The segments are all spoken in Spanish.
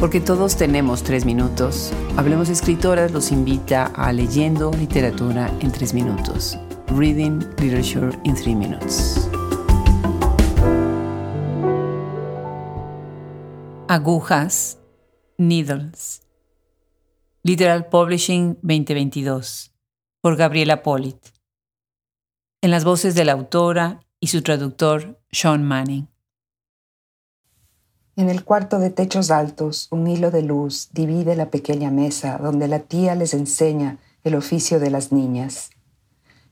Porque todos tenemos tres minutos, Hablemos Escritoras los invita a Leyendo Literatura en tres minutos. Reading Literature in Three Minutes. Agujas, Needles. Literal Publishing 2022 por Gabriela Polit. En las voces de la autora y su traductor Sean Manning. En el cuarto de techos altos, un hilo de luz divide la pequeña mesa donde la tía les enseña el oficio de las niñas.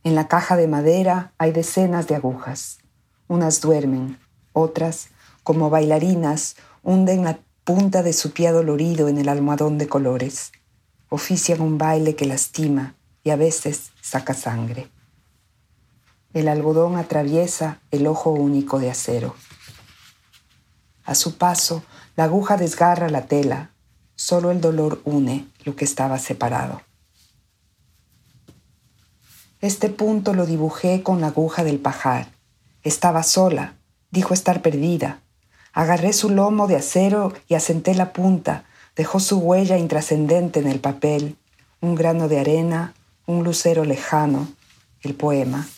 En la caja de madera hay decenas de agujas. Unas duermen, otras, como bailarinas, hunden la punta de su pie dolorido en el almohadón de colores. Ofician un baile que lastima y a veces saca sangre. El algodón atraviesa el ojo único de acero. A su paso, la aguja desgarra la tela. Solo el dolor une lo que estaba separado. Este punto lo dibujé con la aguja del pajar. Estaba sola, dijo estar perdida. Agarré su lomo de acero y asenté la punta. Dejó su huella intrascendente en el papel, un grano de arena, un lucero lejano, el poema.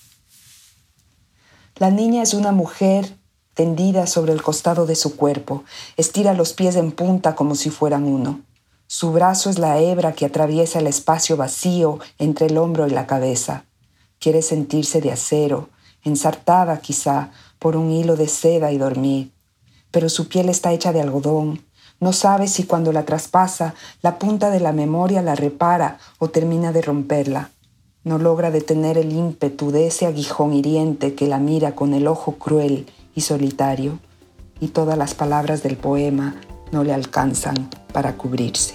La niña es una mujer tendida sobre el costado de su cuerpo, estira los pies en punta como si fueran uno. Su brazo es la hebra que atraviesa el espacio vacío entre el hombro y la cabeza. Quiere sentirse de acero, ensartada quizá por un hilo de seda y dormir. Pero su piel está hecha de algodón. No sabe si cuando la traspasa la punta de la memoria la repara o termina de romperla. No logra detener el ímpetu de ese aguijón hiriente que la mira con el ojo cruel y solitario, y todas las palabras del poema no le alcanzan para cubrirse.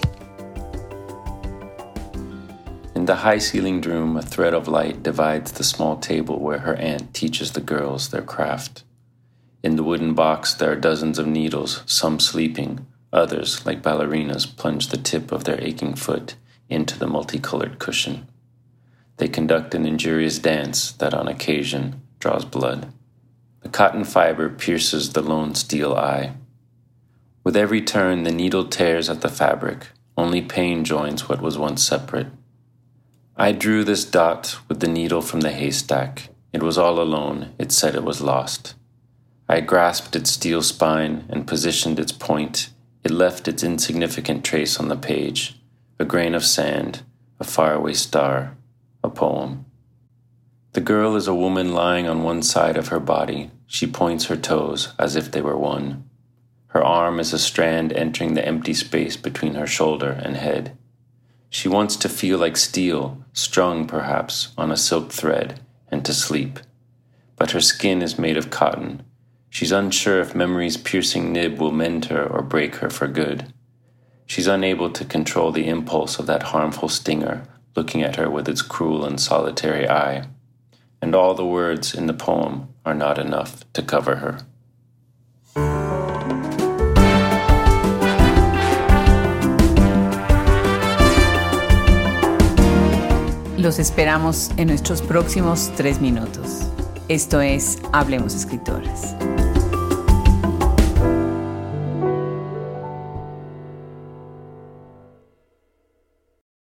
In the high ceilinged room, a thread of light divides the small table where her aunt teaches the girls their craft. In the wooden box, there are dozens of needles, some sleeping, others, like ballerinas, plunge the tip of their aching foot into the multicolored cushion. They conduct an injurious dance that, on occasion, draws blood. The cotton fiber pierces the lone steel eye. With every turn, the needle tears at the fabric. Only pain joins what was once separate. I drew this dot with the needle from the haystack. It was all alone. It said it was lost. I grasped its steel spine and positioned its point. It left its insignificant trace on the page a grain of sand, a faraway star, a poem. The girl is a woman lying on one side of her body. She points her toes as if they were one. Her arm is a strand entering the empty space between her shoulder and head. She wants to feel like steel, strung perhaps on a silk thread, and to sleep. But her skin is made of cotton. She's unsure if memory's piercing nib will mend her or break her for good. She's unable to control the impulse of that harmful stinger looking at her with its cruel and solitary eye and all the words in the poem are not enough to cover her. Los esperamos en nuestros próximos tres minutos. Esto es Hablemos Escritoras.